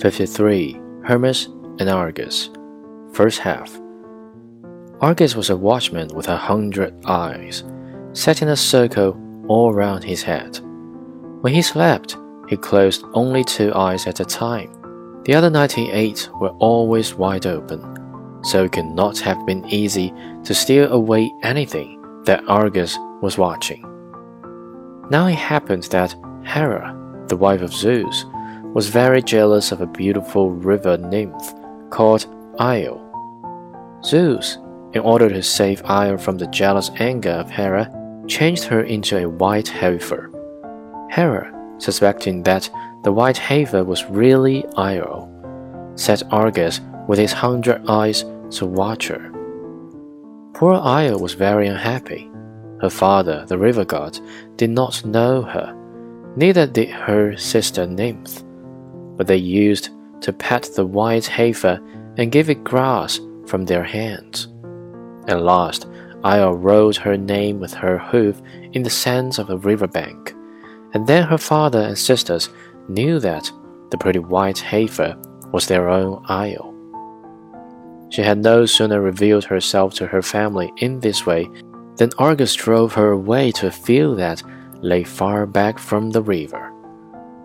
53. Hermes and Argus. First half. Argus was a watchman with a hundred eyes, set in a circle all round his head. When he slept, he closed only two eyes at a time. The other ninety eight were always wide open, so it could not have been easy to steal away anything that Argus was watching. Now it happened that Hera, the wife of Zeus, was very jealous of a beautiful river nymph called Io. Zeus, in order to save Io from the jealous anger of Hera, changed her into a white heifer. Hera, suspecting that the white heifer was really Io, set Argus with his hundred eyes to watch her. Poor Io was very unhappy. Her father, the river god, did not know her, neither did her sister Nymph but they used to pet the white heifer and give it grass from their hands. At last, Io wrote her name with her hoof in the sands of a river bank, and then her father and sisters knew that the pretty white heifer was their own Io. She had no sooner revealed herself to her family in this way than Argus drove her away to a field that lay far back from the river,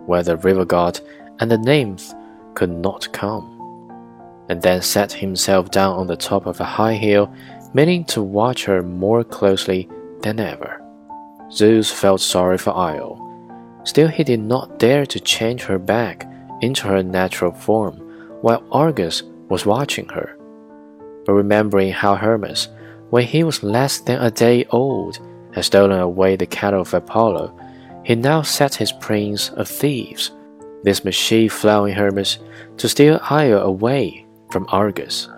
where the river god and the nymph could not come, and then sat himself down on the top of a high hill, meaning to watch her more closely than ever. Zeus felt sorry for Io. Still, he did not dare to change her back into her natural form while Argus was watching her. But remembering how Hermes, when he was less than a day old, had stolen away the cattle of Apollo, he now set his prince of thieves this mischief in Hermes to steal Io away from Argus.